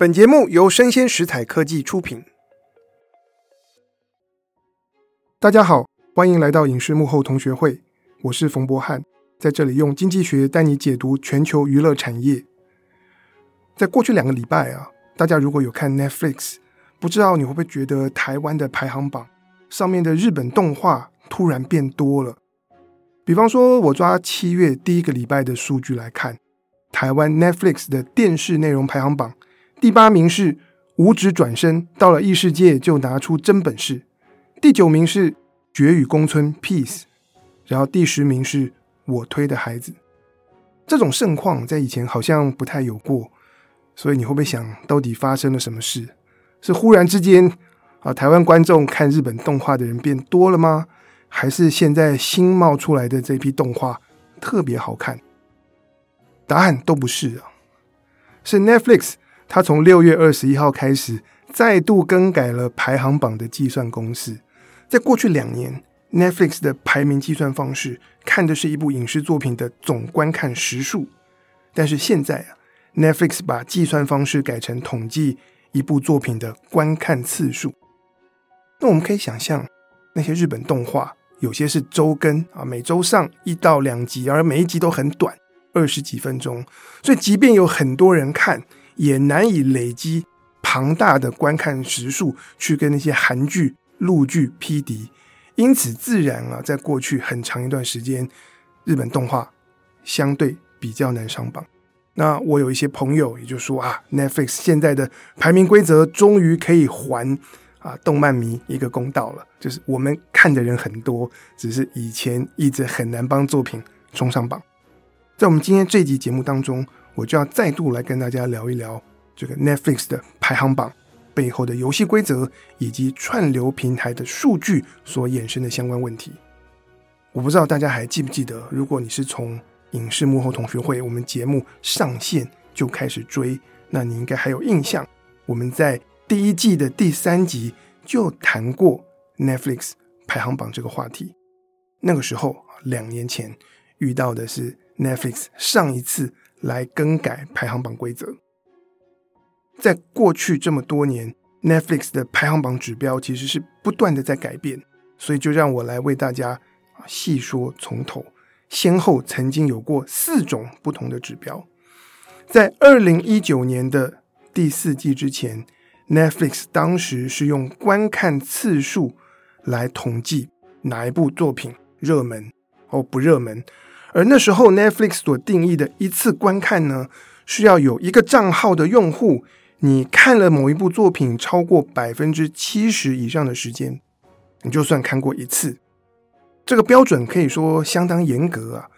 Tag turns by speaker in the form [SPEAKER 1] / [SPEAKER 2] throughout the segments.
[SPEAKER 1] 本节目由生鲜食材科技出品。大家好，欢迎来到影视幕后同学会，我是冯博翰，在这里用经济学带你解读全球娱乐产业。在过去两个礼拜啊，大家如果有看 Netflix，不知道你会不会觉得台湾的排行榜上面的日本动画突然变多了？比方说，我抓七月第一个礼拜的数据来看，台湾 Netflix 的电视内容排行榜。第八名是五指转身，到了异世界就拿出真本事。第九名是绝语公村 Peace，然后第十名是我推的孩子。这种盛况在以前好像不太有过，所以你会不会想到底发生了什么事？是忽然之间啊，台湾观众看日本动画的人变多了吗？还是现在新冒出来的这批动画特别好看？答案都不是啊，是 Netflix。他从六月二十一号开始，再度更改了排行榜的计算公式。在过去两年，Netflix 的排名计算方式看的是一部影视作品的总观看时数，但是现在啊，Netflix 把计算方式改成统计一部作品的观看次数。那我们可以想象，那些日本动画有些是周更啊，每周上一到两集，而每一集都很短，二十几分钟，所以即便有很多人看。也难以累积庞大的观看时数去跟那些韩剧、陆剧匹敌，因此自然啊，在过去很长一段时间，日本动画相对比较难上榜。那我有一些朋友也就说啊，Netflix 现在的排名规则终于可以还啊动漫迷一个公道了，就是我们看的人很多，只是以前一直很难帮作品冲上榜。在我们今天这集节目当中。我就要再度来跟大家聊一聊这个 Netflix 的排行榜背后的游戏规则，以及串流平台的数据所衍生的相关问题。我不知道大家还记不记得，如果你是从影视幕后同学会我们节目上线就开始追，那你应该还有印象，我们在第一季的第三集就谈过 Netflix 排行榜这个话题。那个时候，两年前遇到的是 Netflix 上一次。来更改排行榜规则。在过去这么多年，Netflix 的排行榜指标其实是不断的在改变，所以就让我来为大家啊细说从头。先后曾经有过四种不同的指标。在二零一九年的第四季之前，Netflix 当时是用观看次数来统计哪一部作品热门或不热门。而那时候，Netflix 所定义的一次观看呢，是要有一个账号的用户，你看了某一部作品超过百分之七十以上的时间，你就算看过一次。这个标准可以说相当严格啊。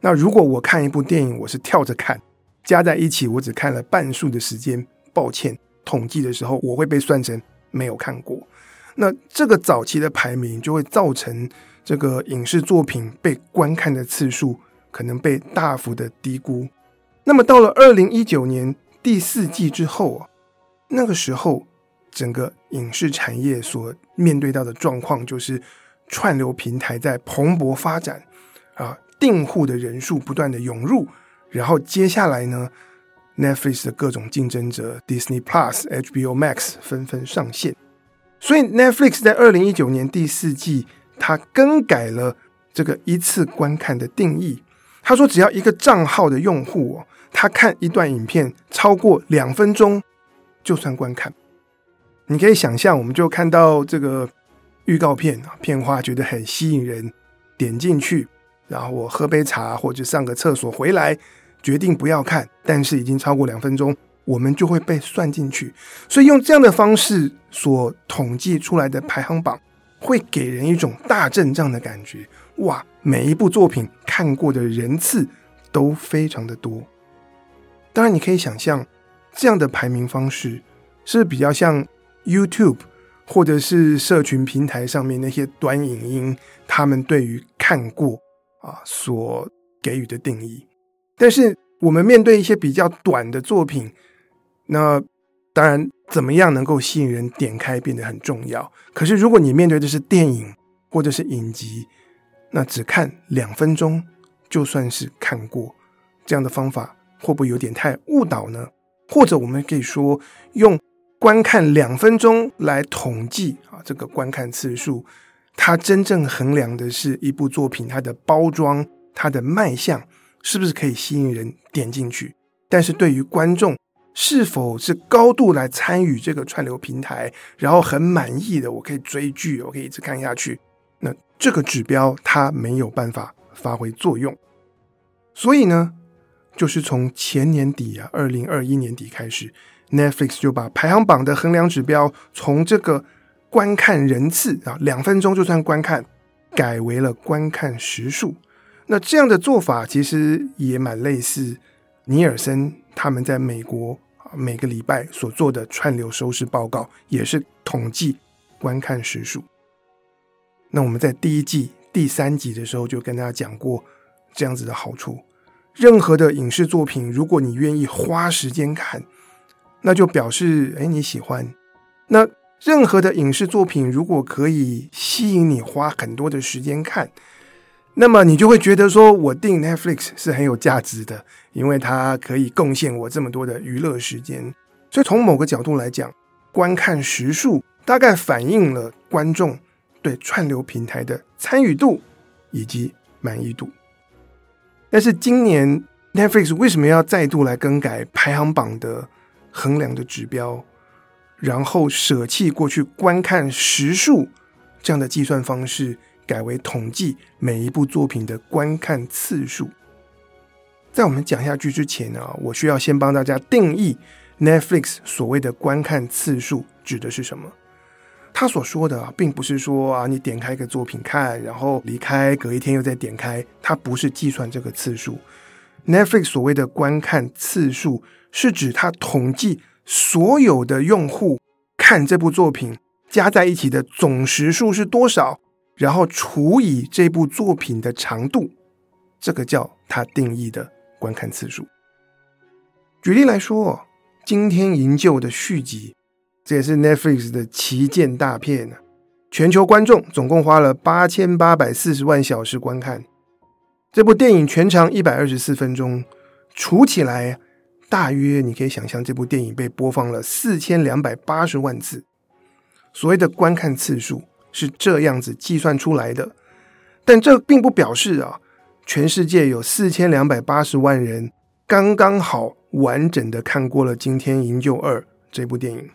[SPEAKER 1] 那如果我看一部电影，我是跳着看，加在一起我只看了半数的时间，抱歉，统计的时候我会被算成没有看过。那这个早期的排名就会造成。这个影视作品被观看的次数可能被大幅的低估。那么到了二零一九年第四季之后啊，那个时候整个影视产业所面对到的状况就是串流平台在蓬勃发展啊，订户的人数不断的涌入，然后接下来呢，Netflix 的各种竞争者 Disney Plus、HBO Max 纷纷上线，所以 Netflix 在二零一九年第四季。他更改了这个一次观看的定义。他说，只要一个账号的用户哦，他看一段影片超过两分钟，就算观看。你可以想象，我们就看到这个预告片啊，片花觉得很吸引人，点进去，然后我喝杯茶或者上个厕所回来，决定不要看，但是已经超过两分钟，我们就会被算进去。所以用这样的方式所统计出来的排行榜。会给人一种大阵仗的感觉，哇！每一部作品看过的人次都非常的多。当然，你可以想象，这样的排名方式是比较像 YouTube 或者是社群平台上面那些短影音，他们对于看过啊所给予的定义。但是，我们面对一些比较短的作品，那当然。怎么样能够吸引人点开变得很重要。可是如果你面对的是电影或者是影集，那只看两分钟就算是看过，这样的方法会不会有点太误导呢？或者我们可以说用观看两分钟来统计啊这个观看次数，它真正衡量的是一部作品它的包装、它的卖相是不是可以吸引人点进去，但是对于观众。是否是高度来参与这个串流平台，然后很满意的，我可以追剧，我可以一直看下去。那这个指标它没有办法发挥作用，所以呢，就是从前年底啊，二零二一年底开始，Netflix 就把排行榜的衡量指标从这个观看人次啊，两分钟就算观看，改为了观看时数。那这样的做法其实也蛮类似尼尔森他们在美国。每个礼拜所做的串流收视报告也是统计观看时数。那我们在第一季第三集的时候就跟大家讲过这样子的好处：任何的影视作品，如果你愿意花时间看，那就表示哎你喜欢。那任何的影视作品，如果可以吸引你花很多的时间看。那么你就会觉得说，我订 Netflix 是很有价值的，因为它可以贡献我这么多的娱乐时间。所以从某个角度来讲，观看时数大概反映了观众对串流平台的参与度以及满意度。但是今年 Netflix 为什么要再度来更改排行榜的衡量的指标，然后舍弃过去观看时数这样的计算方式？改为统计每一部作品的观看次数。在我们讲下去之前呢，我需要先帮大家定义 Netflix 所谓的观看次数指的是什么。他所说的啊，并不是说啊，你点开一个作品看，然后离开，隔一天又再点开，它不是计算这个次数。Netflix 所谓的观看次数，是指它统计所有的用户看这部作品加在一起的总时数是多少。然后除以这部作品的长度，这个叫它定义的观看次数。举例来说，《惊天营救》的续集，这也是 Netflix 的旗舰大片。全球观众总共花了八千八百四十万小时观看这部电影，全长一百二十四分钟，除起来大约你可以想象，这部电影被播放了四千两百八十万次。所谓的观看次数。是这样子计算出来的，但这并不表示啊，全世界有四千两百八十万人刚刚好完整的看过了《惊天营救二》这部电影。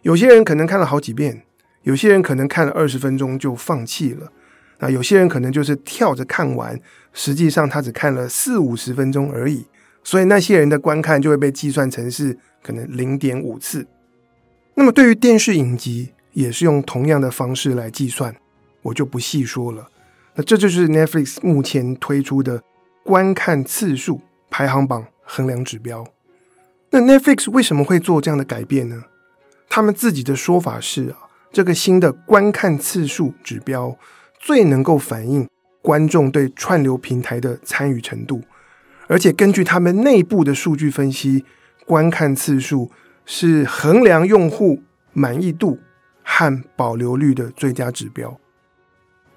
[SPEAKER 1] 有些人可能看了好几遍，有些人可能看了二十分钟就放弃了，那有些人可能就是跳着看完，实际上他只看了四五十分钟而已，所以那些人的观看就会被计算成是可能零点五次。那么对于电视影集，也是用同样的方式来计算，我就不细说了。那这就是 Netflix 目前推出的观看次数排行榜衡量指标。那 Netflix 为什么会做这样的改变呢？他们自己的说法是啊，这个新的观看次数指标最能够反映观众对串流平台的参与程度，而且根据他们内部的数据分析，观看次数是衡量用户满意度。和保留率的最佳指标。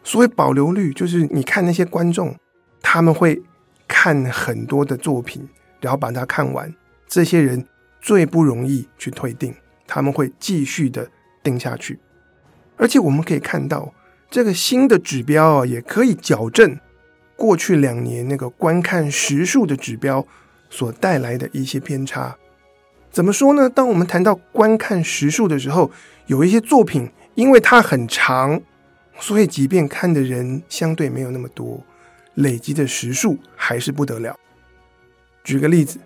[SPEAKER 1] 所谓保留率，就是你看那些观众，他们会看很多的作品，然后把它看完。这些人最不容易去退订，他们会继续的订下去。而且我们可以看到，这个新的指标啊，也可以矫正过去两年那个观看时数的指标所带来的一些偏差。怎么说呢？当我们谈到观看时数的时候，有一些作品因为它很长，所以即便看的人相对没有那么多，累积的时数还是不得了。举个例子，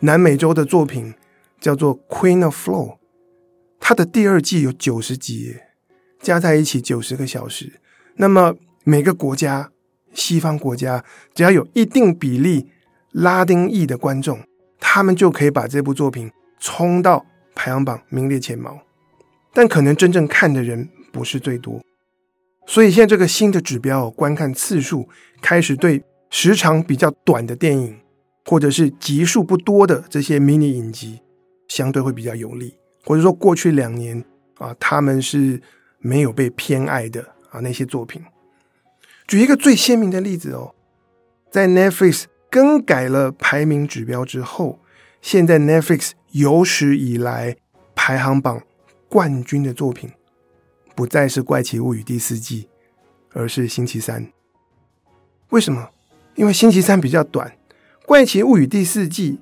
[SPEAKER 1] 南美洲的作品叫做《Queen of Flow》，它的第二季有九十集，加在一起九十个小时。那么每个国家，西方国家只要有一定比例拉丁裔的观众，他们就可以把这部作品。冲到排行榜名列前茅，但可能真正看的人不是最多，所以现在这个新的指标观看次数开始对时长比较短的电影，或者是集数不多的这些迷你影集，相对会比较有利，或者说过去两年啊，他们是没有被偏爱的啊那些作品。举一个最鲜明的例子哦，在 Netflix 更改了排名指标之后。现在 Netflix 有史以来排行榜冠军的作品，不再是《怪奇物语》第四季，而是《星期三》。为什么？因为《星期三》比较短，《怪奇物语》第四季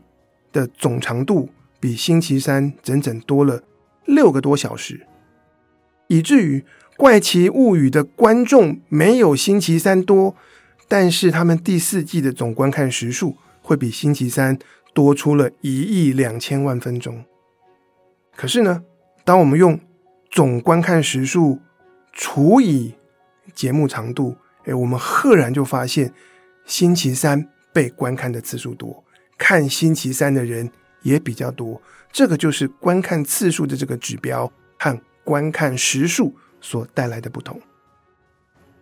[SPEAKER 1] 的总长度比《星期三》整整多了六个多小时，以至于《怪奇物语》的观众没有《星期三》多，但是他们第四季的总观看时数会比《星期三》多出了一亿两千万分钟。可是呢，当我们用总观看时数除以节目长度，哎，我们赫然就发现，星期三被观看的次数多，看星期三的人也比较多。这个就是观看次数的这个指标和观看时数所带来的不同。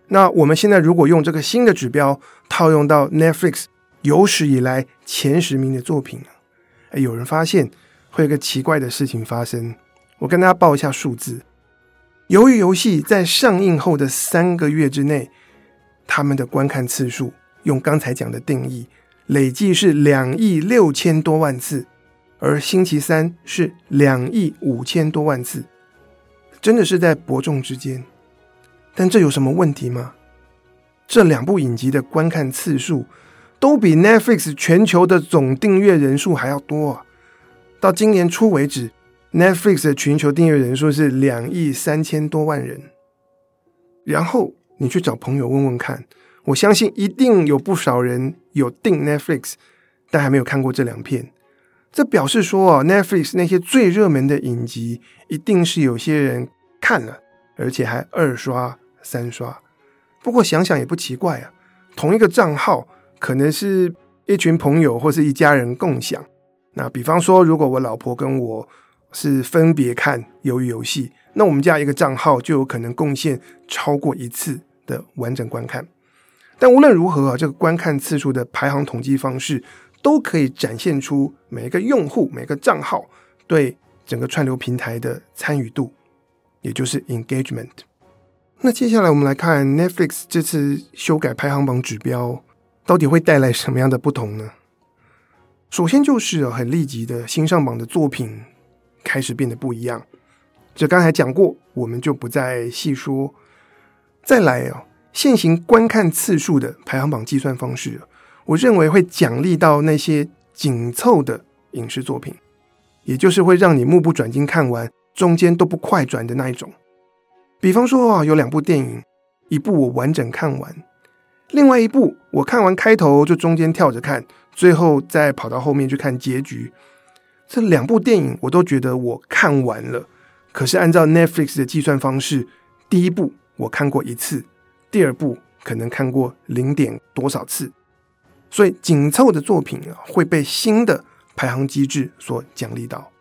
[SPEAKER 1] 那我们现在如果用这个新的指标套用到 Netflix 有史以来前十名的作品，哎，有人发现会有个奇怪的事情发生。我跟大家报一下数字。由于游戏在上映后的三个月之内，他们的观看次数，用刚才讲的定义，累计是两亿六千多万次，而星期三是两亿五千多万次，真的是在伯仲之间。但这有什么问题吗？这两部影集的观看次数都比 Netflix 全球的总订阅人数还要多啊！到今年初为止。Netflix 的全球订阅人数是两亿三千多万人，然后你去找朋友问问看，我相信一定有不少人有订 Netflix，但还没有看过这两片。这表示说啊，Netflix 那些最热门的影集，一定是有些人看了，而且还二刷、三刷。不过想想也不奇怪啊，同一个账号可能是一群朋友或是一家人共享。那比方说，如果我老婆跟我是分别看鱿鱼游戏，那我们家一个账号就有可能贡献超过一次的完整观看。但无论如何啊，这个观看次数的排行统计方式都可以展现出每一个用户、每个账号对整个串流平台的参与度，也就是 engagement。那接下来我们来看 Netflix 这次修改排行榜指标，到底会带来什么样的不同呢？首先就是很立即的新上榜的作品。开始变得不一样，这刚才讲过，我们就不再细说。再来哦，现行观看次数的排行榜计算方式，我认为会奖励到那些紧凑的影视作品，也就是会让你目不转睛看完，中间都不快转的那一种。比方说啊，有两部电影，一部我完整看完，另外一部我看完开头就中间跳着看，最后再跑到后面去看结局。这两部电影我都觉得我看完了，可是按照 Netflix 的计算方式，第一部我看过一次，第二部可能看过零点多少次，所以紧凑的作品啊会被新的排行机制所奖励到。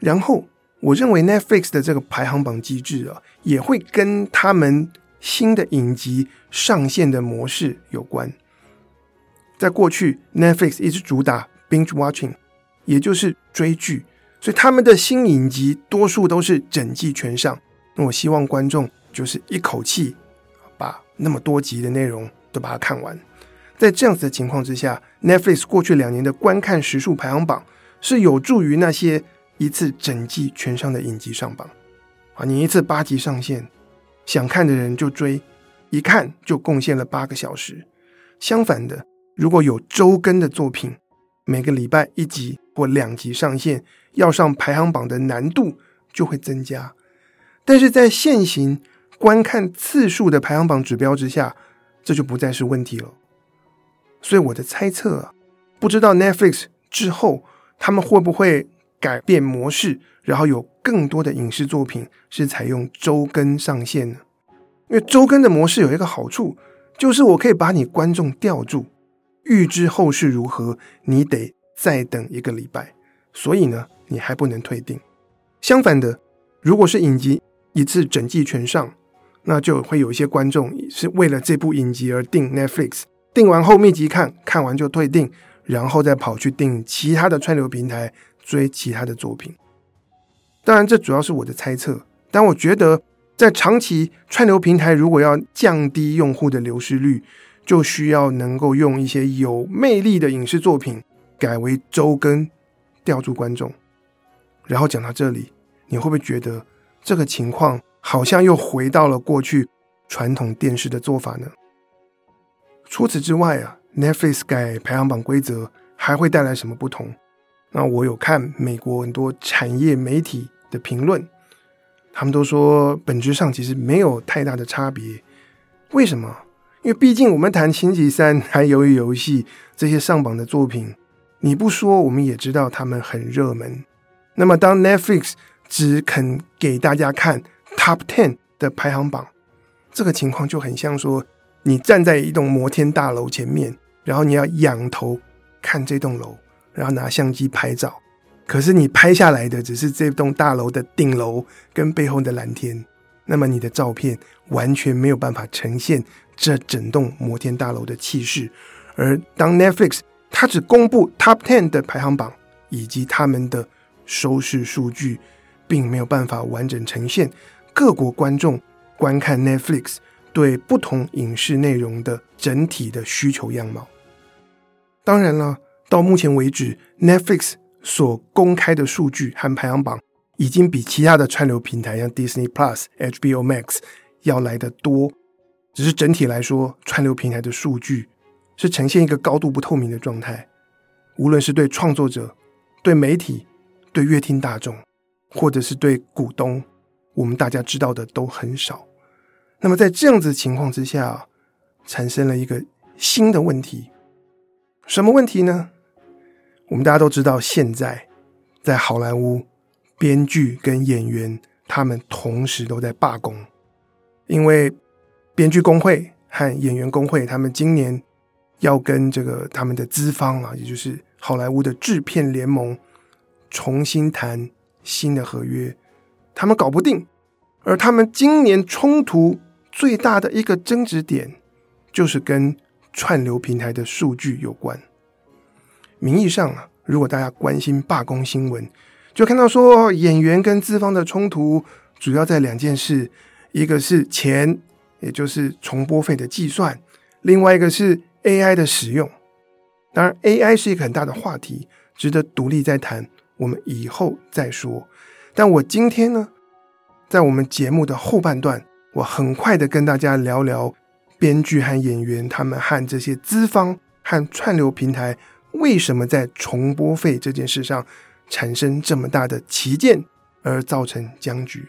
[SPEAKER 1] 然后我认为 Netflix 的这个排行榜机制啊，也会跟他们新的影集上线的模式有关。在过去，Netflix 一直主打 binge watching。也就是追剧，所以他们的新影集多数都是整季全上。那我希望观众就是一口气把那么多集的内容都把它看完。在这样子的情况之下，Netflix 过去两年的观看时数排行榜是有助于那些一次整季全上的影集上榜。啊，你一次八集上线，想看的人就追，一看就贡献了八个小时。相反的，如果有周更的作品，每个礼拜一集或两集上线，要上排行榜的难度就会增加。但是在现行观看次数的排行榜指标之下，这就不再是问题了。所以我的猜测啊，不知道 Netflix 之后他们会不会改变模式，然后有更多的影视作品是采用周更上线呢？因为周更的模式有一个好处，就是我可以把你观众吊住。预知后事如何，你得再等一个礼拜，所以呢，你还不能退订。相反的，如果是影集一次整季全上，那就会有一些观众是为了这部影集而订 Netflix，订完后密集看，看完就退订，然后再跑去订其他的串流平台追其他的作品。当然，这主要是我的猜测，但我觉得在长期串流平台如果要降低用户的流失率，就需要能够用一些有魅力的影视作品改为周更，吊住观众。然后讲到这里，你会不会觉得这个情况好像又回到了过去传统电视的做法呢？除此之外啊，Netflix 改排行榜规则还会带来什么不同？那我有看美国很多产业媒体的评论，他们都说本质上其实没有太大的差别。为什么？因为毕竟我们谈星期三还有鱿鱼游戏这些上榜的作品，你不说我们也知道他们很热门。那么当 Netflix 只肯给大家看 Top Ten 的排行榜，这个情况就很像说你站在一栋摩天大楼前面，然后你要仰头看这栋楼。然后拿相机拍照，可是你拍下来的只是这栋大楼的顶楼跟背后的蓝天，那么你的照片完全没有办法呈现这整栋摩天大楼的气势。而当 Netflix 它只公布 Top Ten 的排行榜以及他们的收视数据，并没有办法完整呈现各国观众观看 Netflix 对不同影视内容的整体的需求样貌。当然了。到目前为止，Netflix 所公开的数据和排行榜已经比其他的串流平台，像 Disney Plus、HBO Max 要来得多。只是整体来说，串流平台的数据是呈现一个高度不透明的状态。无论是对创作者、对媒体、对乐听大众，或者是对股东，我们大家知道的都很少。那么在这样子的情况之下，产生了一个新的问题。什么问题呢？我们大家都知道，现在在好莱坞，编剧跟演员他们同时都在罢工，因为编剧工会和演员工会他们今年要跟这个他们的资方啊，也就是好莱坞的制片联盟重新谈新的合约，他们搞不定，而他们今年冲突最大的一个争执点，就是跟串流平台的数据有关。名义上啊，如果大家关心罢工新闻，就看到说演员跟资方的冲突主要在两件事，一个是钱，也就是重播费的计算；另外一个是 AI 的使用。当然，AI 是一个很大的话题，值得独立再谈，我们以后再说。但我今天呢，在我们节目的后半段，我很快的跟大家聊聊编剧和演员他们和这些资方和串流平台。为什么在重播费这件事上产生这么大的歧见而造成僵局？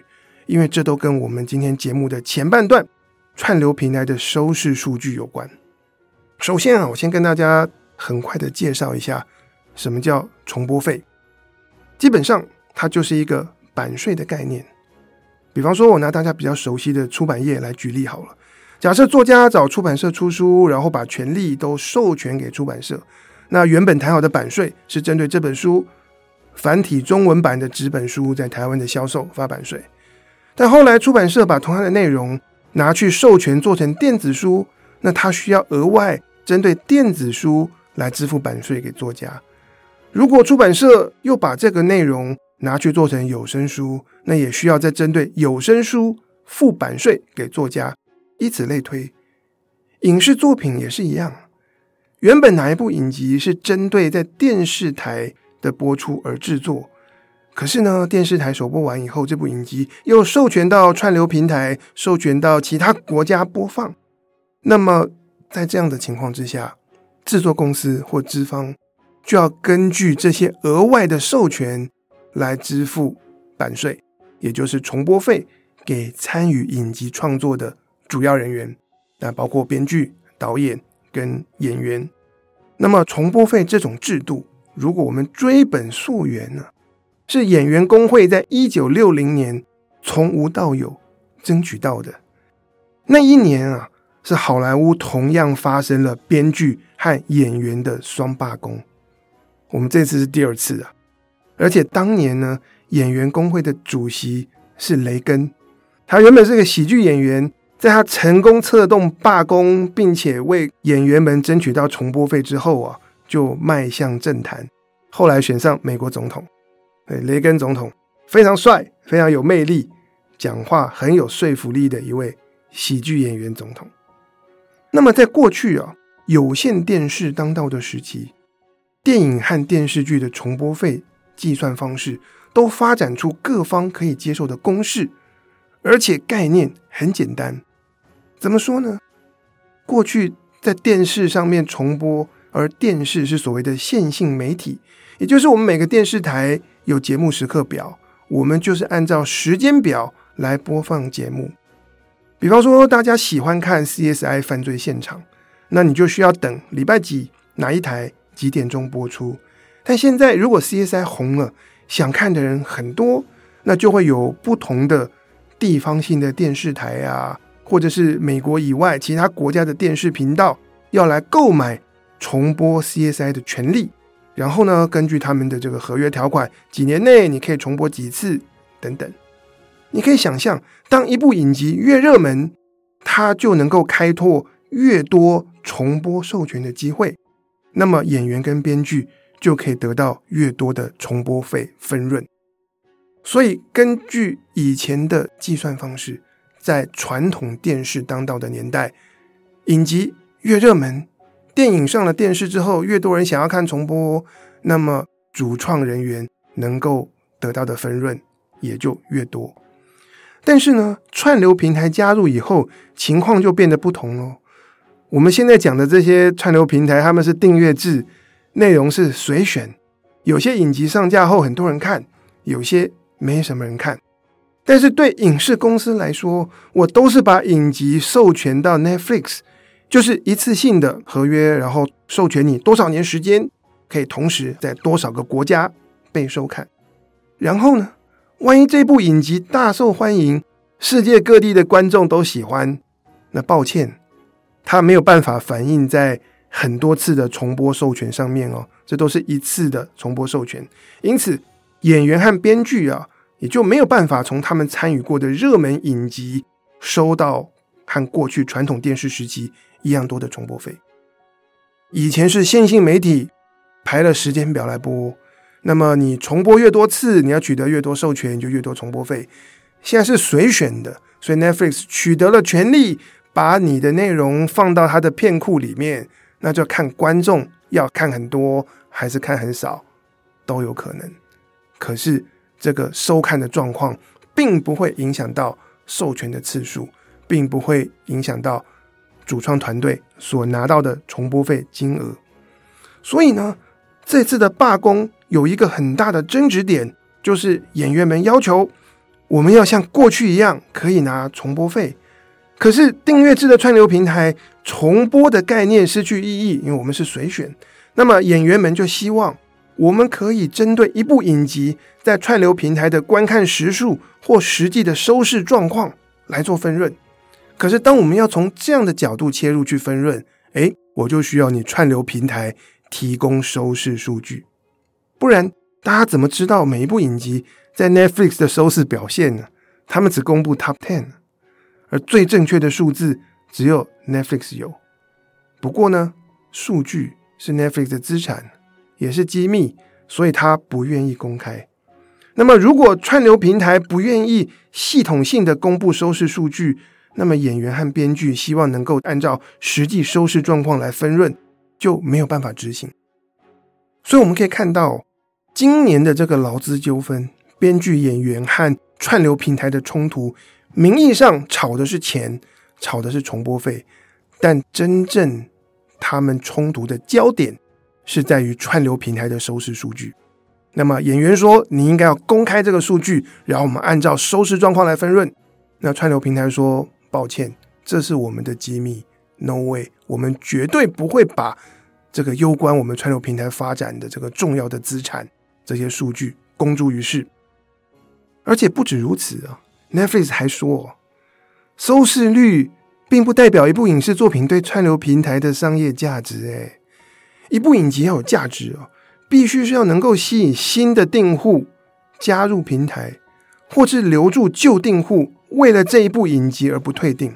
[SPEAKER 1] 因为这都跟我们今天节目的前半段串流平台的收视数据有关。首先啊，我先跟大家很快的介绍一下什么叫重播费。基本上它就是一个版税的概念。比方说，我拿大家比较熟悉的出版业来举例好了。假设作家找出版社出书，然后把权利都授权给出版社。那原本谈好的版税是针对这本书繁体中文版的纸本书在台湾的销售发版税，但后来出版社把同样的内容拿去授权做成电子书，那他需要额外针对电子书来支付版税给作家。如果出版社又把这个内容拿去做成有声书，那也需要再针对有声书付版税给作家，以此类推。影视作品也是一样。原本哪一部影集是针对在电视台的播出而制作，可是呢，电视台首播完以后，这部影集又授权到串流平台，授权到其他国家播放。那么，在这样的情况之下，制作公司或资方就要根据这些额外的授权来支付版税，也就是重播费给参与影集创作的主要人员，那包括编剧、导演跟演员。那么重播费这种制度，如果我们追本溯源呢，是演员工会在一九六零年从无到有争取到的。那一年啊，是好莱坞同样发生了编剧和演员的双罢工。我们这次是第二次啊，而且当年呢，演员工会的主席是雷根，他原本是个喜剧演员。在他成功策动罢工，并且为演员们争取到重播费之后啊，就迈向政坛，后来选上美国总统。对，雷根总统非常帅，非常有魅力，讲话很有说服力的一位喜剧演员总统。那么在过去啊，有线电视当道的时期，电影和电视剧的重播费计算方式都发展出各方可以接受的公式，而且概念很简单。怎么说呢？过去在电视上面重播，而电视是所谓的线性媒体，也就是我们每个电视台有节目时刻表，我们就是按照时间表来播放节目。比方说，大家喜欢看 CSI 犯罪现场，那你就需要等礼拜几哪一台几点钟播出。但现在如果 CSI 红了，想看的人很多，那就会有不同的地方性的电视台啊，或者是美国以外其他国家的电视频道要来购买重播 CSI 的权利，然后呢，根据他们的这个合约条款，几年内你可以重播几次等等。你可以想象，当一部影集越热门，它就能够开拓越多重播授权的机会，那么演员跟编剧就可以得到越多的重播费分润。所以，根据以前的计算方式，在传统电视当道的年代，影集越热门，电影上了电视之后，越多人想要看重播，那么主创人员能够得到的分润也就越多。但是呢，串流平台加入以后，情况就变得不同喽。我们现在讲的这些串流平台，他们是订阅制，内容是随选。有些影集上架后很多人看，有些没什么人看。但是对影视公司来说，我都是把影集授权到 Netflix，就是一次性的合约，然后授权你多少年时间，可以同时在多少个国家被收看。然后呢，万一这部影集大受欢迎，世界各地的观众都喜欢，那抱歉，它没有办法反映在很多次的重播授权上面哦，这都是一次的重播授权，因此演员和编剧啊，也就没有办法从他们参与过的热门影集收到和过去传统电视时期一样多的重播费。以前是线性媒体排了时间表来播。那么你重播越多次，你要取得越多授权，就越多重播费。现在是随选的，所以 Netflix 取得了权利，把你的内容放到它的片库里面，那就看观众要看很多还是看很少都有可能。可是这个收看的状况并不会影响到授权的次数，并不会影响到主创团队所拿到的重播费金额。所以呢，这次的罢工。有一个很大的争执点，就是演员们要求我们要像过去一样可以拿重播费，可是订阅制的串流平台重播的概念失去意义，因为我们是随选。那么演员们就希望我们可以针对一部影集在串流平台的观看时数或实际的收视状况来做分润。可是当我们要从这样的角度切入去分润，诶，我就需要你串流平台提供收视数据。不然，大家怎么知道每一部影集在 Netflix 的收视表现呢？他们只公布 Top Ten，而最正确的数字只有 Netflix 有。不过呢，数据是 Netflix 的资产，也是机密，所以他不愿意公开。那么，如果串流平台不愿意系统性的公布收视数据，那么演员和编剧希望能够按照实际收视状况来分润，就没有办法执行。所以我们可以看到，今年的这个劳资纠纷、编剧、演员和串流平台的冲突，名义上吵的是钱，吵的是重播费，但真正他们冲突的焦点是在于串流平台的收视数据。那么演员说：“你应该要公开这个数据，然后我们按照收视状况来分润。”那串流平台说：“抱歉，这是我们的机密，No way，我们绝对不会把。”这个攸关我们串流平台发展的这个重要的资产，这些数据公诸于世。而且不止如此啊，Netflix 还说，收视率并不代表一部影视作品对串流平台的商业价值。哎，一部影集要有价值哦，必须是要能够吸引新的订户加入平台，或是留住旧订户，为了这一部影集而不退订。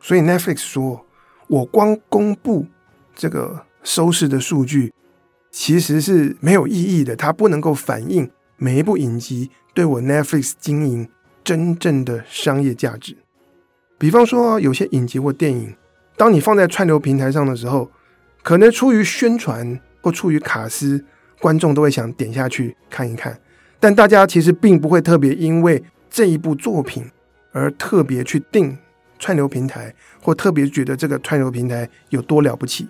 [SPEAKER 1] 所以 Netflix 说，我光公布这个。收视的数据其实是没有意义的，它不能够反映每一部影集对我 Netflix 经营真正的商业价值。比方说，有些影集或电影，当你放在串流平台上的时候，可能出于宣传或出于卡司，观众都会想点下去看一看。但大家其实并不会特别因为这一部作品而特别去订串流平台，或特别觉得这个串流平台有多了不起。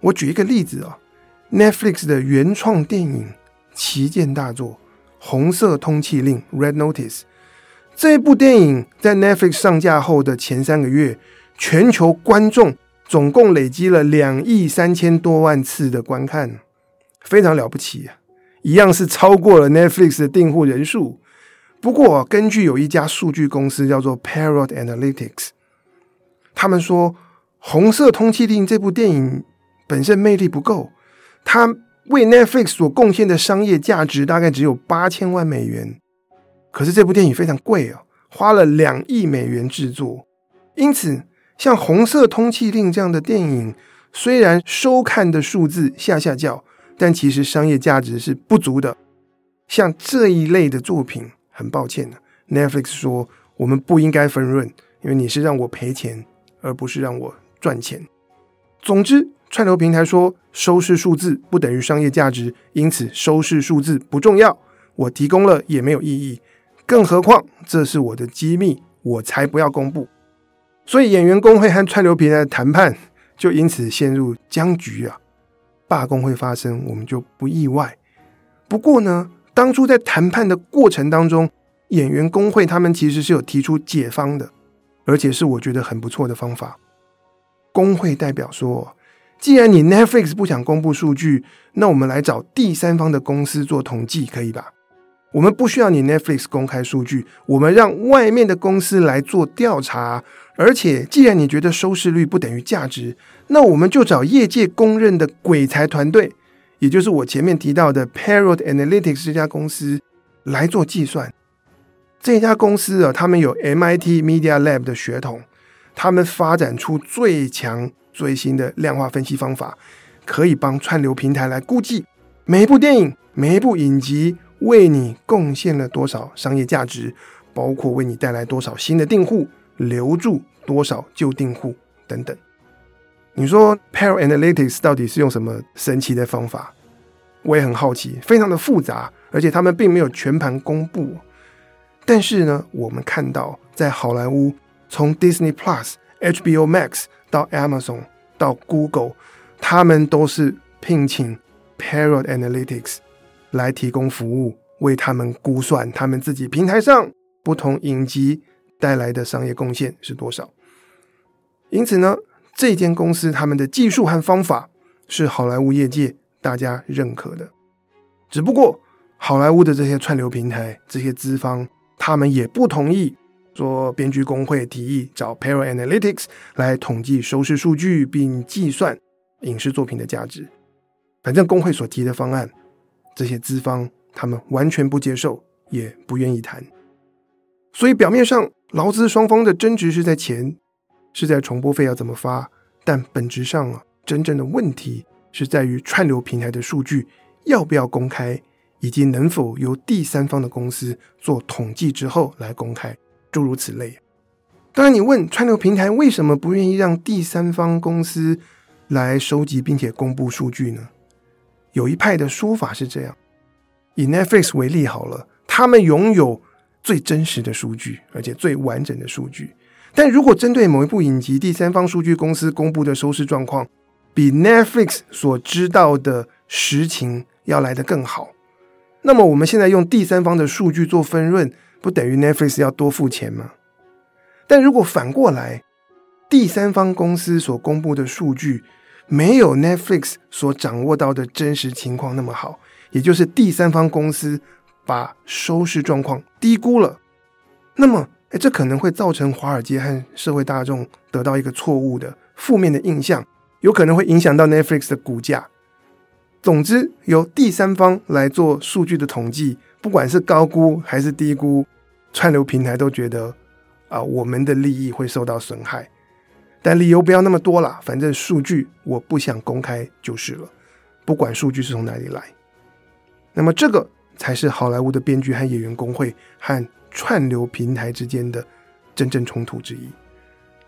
[SPEAKER 1] 我举一个例子啊，Netflix 的原创电影旗舰大作《红色通缉令》（Red Notice） 这部电影在 Netflix 上架后的前三个月，全球观众总共累积了两亿三千多万次的观看，非常了不起啊！一样是超过了 Netflix 的订户人数。不过，根据有一家数据公司叫做 Parrot Analytics，他们说，《红色通缉令》这部电影本身魅力不够，它为 Netflix 所贡献的商业价值大概只有八千万美元。可是这部电影非常贵哦，花了两亿美元制作。因此，像《红色通缉令》这样的电影，虽然收看的数字下下叫。但其实商业价值是不足的。像这一类的作品，很抱歉的，Netflix 说我们不应该分润，因为你是让我赔钱，而不是让我赚钱。总之，串流平台说收视数字不等于商业价值，因此收视数字不重要，我提供了也没有意义。更何况这是我的机密，我才不要公布。所以演员工会和串流平台的谈判就因此陷入僵局啊。罢工会发生，我们就不意外。不过呢，当初在谈判的过程当中，演员工会他们其实是有提出解方的，而且是我觉得很不错的方法。工会代表说，既然你 Netflix 不想公布数据，那我们来找第三方的公司做统计，可以吧？我们不需要你 Netflix 公开数据，我们让外面的公司来做调查。而且，既然你觉得收视率不等于价值，那我们就找业界公认的鬼才团队，也就是我前面提到的 Parrot Analytics 这家公司来做计算。这家公司啊，他们有 MIT Media Lab 的血统，他们发展出最强最新的量化分析方法，可以帮串流平台来估计每一部电影、每一部影集为你贡献了多少商业价值，包括为你带来多少新的订户。留住多少旧订户等等，你说 Parrot Analytics 到底是用什么神奇的方法？我也很好奇，非常的复杂，而且他们并没有全盘公布。但是呢，我们看到在好莱坞，从 Disney Plus、HBO Max 到 Amazon 到 Google，他们都是聘请 Parrot Analytics 来提供服务，为他们估算他们自己平台上不同影集。带来的商业贡献是多少？因此呢，这间公司他们的技术和方法是好莱坞业界大家认可的。只不过，好莱坞的这些串流平台、这些资方，他们也不同意说，编剧工会提议找 Parrot Analytics 来统计收视数据并计算影视作品的价值。反正工会所提的方案，这些资方他们完全不接受，也不愿意谈。所以表面上，劳资双方的争执是在钱，是在重播费要怎么发，但本质上啊，真正的问题是在于串流平台的数据要不要公开，以及能否由第三方的公司做统计之后来公开，诸如此类。当然，你问串流平台为什么不愿意让第三方公司来收集并且公布数据呢？有一派的说法是这样：以 Netflix 为例好了，他们拥有。最真实的数据，而且最完整的数据。但如果针对某一部影集，第三方数据公司公布的收视状况比 Netflix 所知道的实情要来得更好，那么我们现在用第三方的数据做分润，不等于 Netflix 要多付钱吗？但如果反过来，第三方公司所公布的数据没有 Netflix 所掌握到的真实情况那么好，也就是第三方公司。把收视状况低估了，那么，诶，这可能会造成华尔街和社会大众得到一个错误的负面的印象，有可能会影响到 Netflix 的股价。总之，由第三方来做数据的统计，不管是高估还是低估，串流平台都觉得啊，我们的利益会受到损害。但理由不要那么多了，反正数据我不想公开就是了，不管数据是从哪里来。那么这个。才是好莱坞的编剧和演员工会和串流平台之间的真正冲突之一。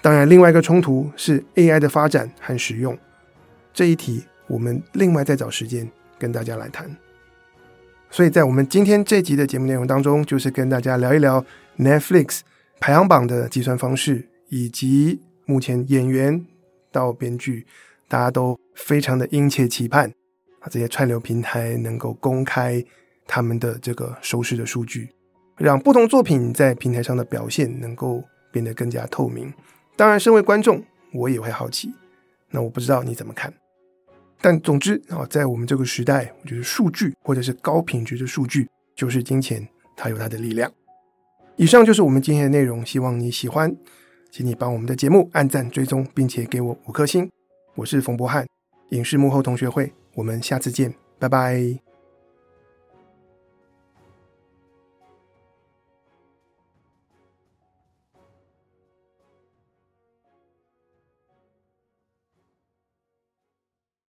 [SPEAKER 1] 当然，另外一个冲突是 AI 的发展和使用。这一题我们另外再找时间跟大家来谈。所以在我们今天这集的节目内容当中，就是跟大家聊一聊 Netflix 排行榜的计算方式，以及目前演员到编剧，大家都非常的殷切期盼啊，这些串流平台能够公开他们的这个收视的数据，让不同作品在平台上的表现能够变得更加透明。当然，身为观众，我也会好奇。那我不知道你怎么看。但总之啊，在我们这个时代，我觉得数据或者是高品质的数据就是金钱，它有它的力量。以上就是我们今天的内容，希望你喜欢，请你帮我们的节目按赞、追踪，并且给我五颗星。我是冯博翰，影视幕后同学会，我们下次见，拜拜。